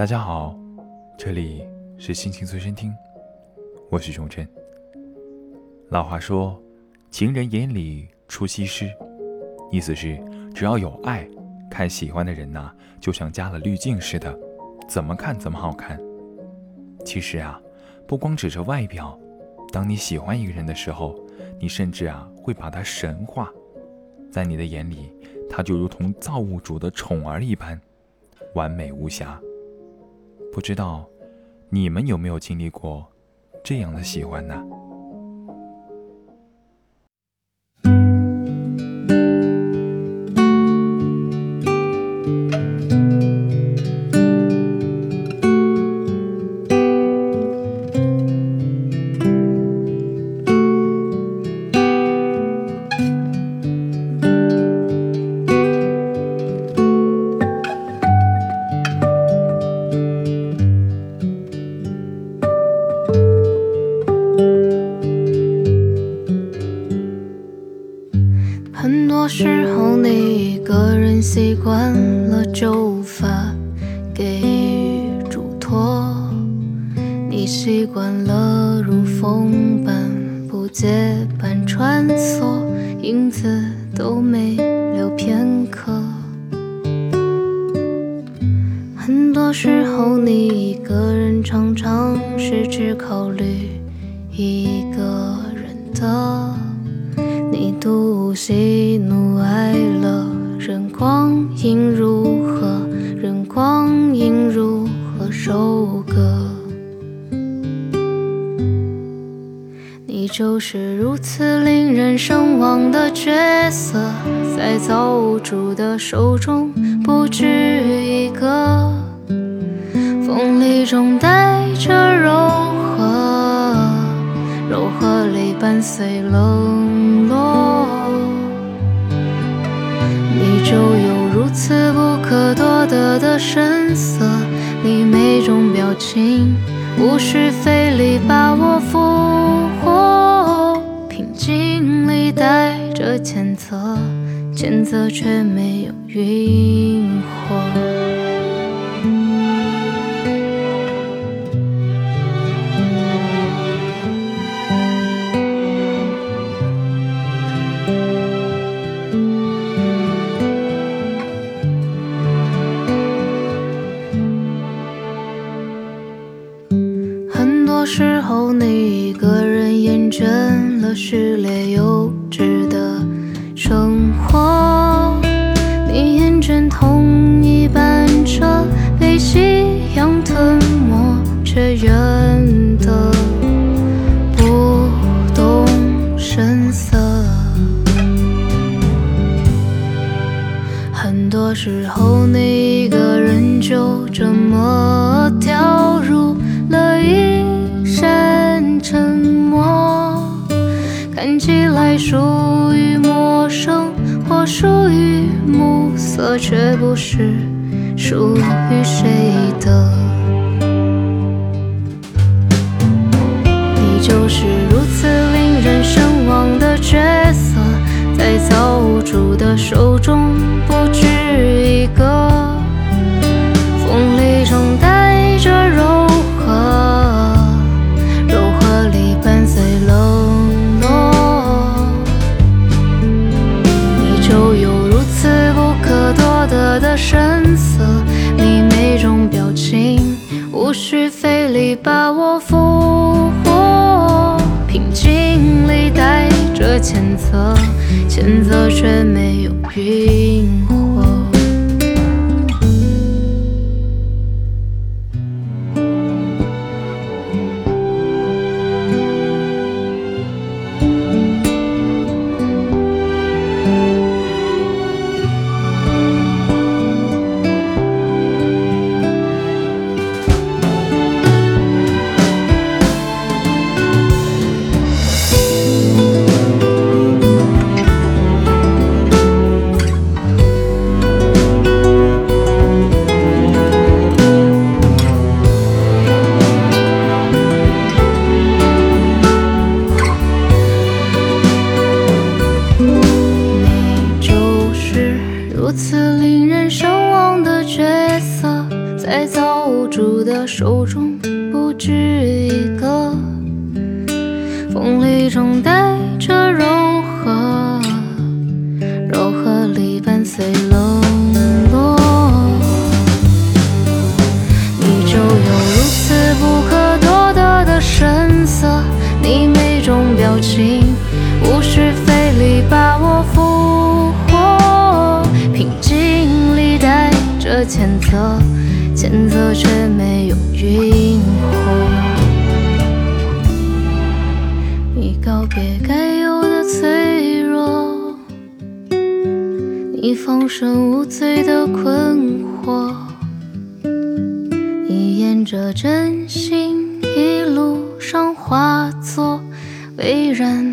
大家好，这里是心情随身听，我是钟真。老话说，情人眼里出西施，意思是只要有爱，看喜欢的人呐，就像加了滤镜似的，怎么看怎么好看。其实啊，不光指着外表，当你喜欢一个人的时候，你甚至啊会把他神化，在你的眼里，他就如同造物主的宠儿一般，完美无瑕。不知道你们有没有经历过这样的喜欢呢？习惯了就无法给予嘱托，你习惯了如风般不结伴穿梭，影子都没留片刻。很多时候，你一个人常常是只考虑一个人的。你独喜怒哀乐，光阴如何，任光阴如何收割。你就是如此令人神往的角色，在造物主的手中不止一个，锋利中带着柔和，柔和里伴随冷。此不可多得的神色，你每种表情无需费力把我俘获，平静里带着谴责，谴责却没有晕火。你厌倦同一班车被夕阳吞没，却远得不动声色。很多时候，你一个人就这么掉入了一扇。沉默，看起来属于陌生或属于暮色，可却不是属于谁的。的神色，你每种表情无需费力把我俘获，平静里带着谴责，谴责却没有晕火。在造主的手中不止一个，锋利中带着柔和，柔和里伴随冷落。你就有如此不可多得的神色，你每种表情无需费力把我俘获，平静里带着谴责。前奏却没有晕火，你告别该有的脆弱，你放声无罪的困惑，你沿着真心一路上化作蔚然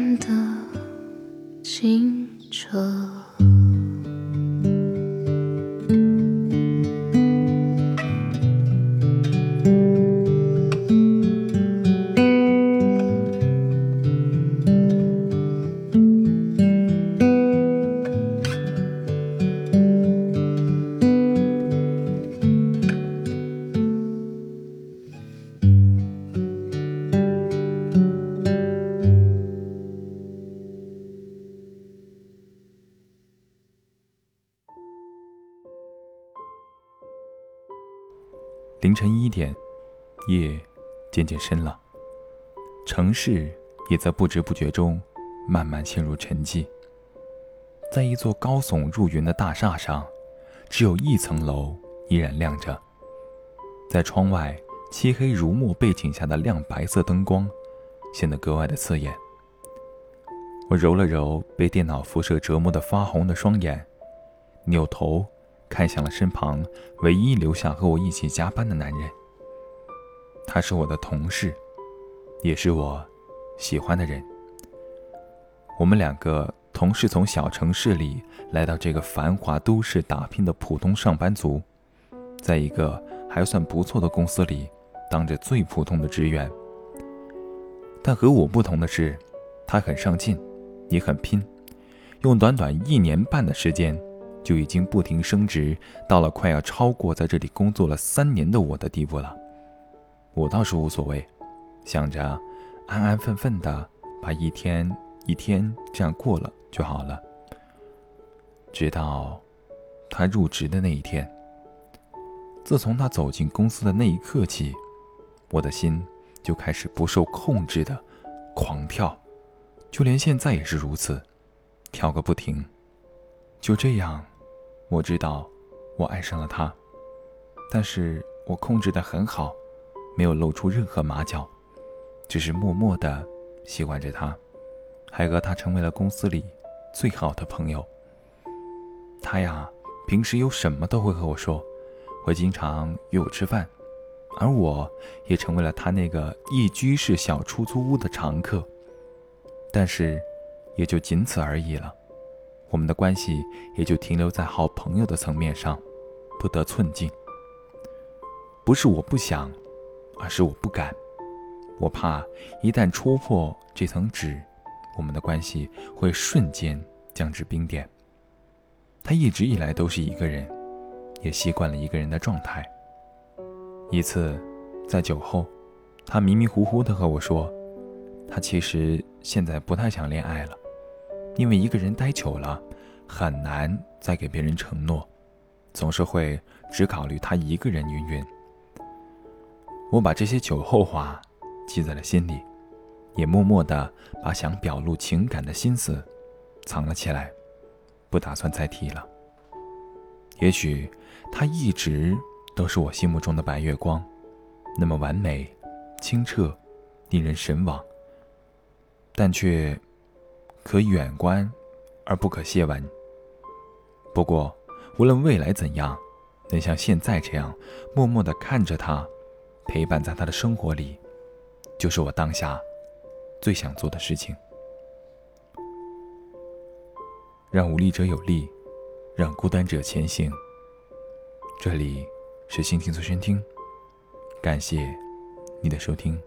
凌晨一点，夜渐渐深了，城市也在不知不觉中慢慢陷入沉寂。在一座高耸入云的大厦上，只有一层楼依然亮着。在窗外漆黑如墨背景下的亮白色灯光，显得格外的刺眼。我揉了揉被电脑辐射折磨得发红的双眼，扭头。看向了身旁唯一留下和我一起加班的男人。他是我的同事，也是我喜欢的人。我们两个同是从小城市里来到这个繁华都市打拼的普通上班族，在一个还算不错的公司里当着最普通的职员。但和我不同的是，他很上进，也很拼，用短短一年半的时间。就已经不停升职，到了快要超过在这里工作了三年的我的地步了。我倒是无所谓，想着安安分分的把一天一天这样过了就好了。直到他入职的那一天，自从他走进公司的那一刻起，我的心就开始不受控制的狂跳，就连现在也是如此，跳个不停。就这样。我知道，我爱上了他，但是我控制的很好，没有露出任何马脚，只是默默的喜欢着他，还和他成为了公司里最好的朋友。他呀，平时有什么都会和我说，会经常约我吃饭，而我也成为了他那个一居室小出租屋的常客，但是也就仅此而已了。我们的关系也就停留在好朋友的层面上，不得寸进。不是我不想，而是我不敢。我怕一旦戳破这层纸，我们的关系会瞬间降至冰点。他一直以来都是一个人，也习惯了一个人的状态。一次，在酒后，他迷迷糊糊地和我说，他其实现在不太想恋爱了。因为一个人待久了，很难再给别人承诺，总是会只考虑他一个人。云云，我把这些酒后话记在了心里，也默默的把想表露情感的心思藏了起来，不打算再提了。也许他一直都是我心目中的白月光，那么完美、清澈、令人神往，但却。可远观，而不可亵玩。不过，无论未来怎样，能像现在这样默默的看着他，陪伴在他的生活里，就是我当下最想做的事情。让无力者有力，让孤单者前行。这里是心情随身听，感谢你的收听。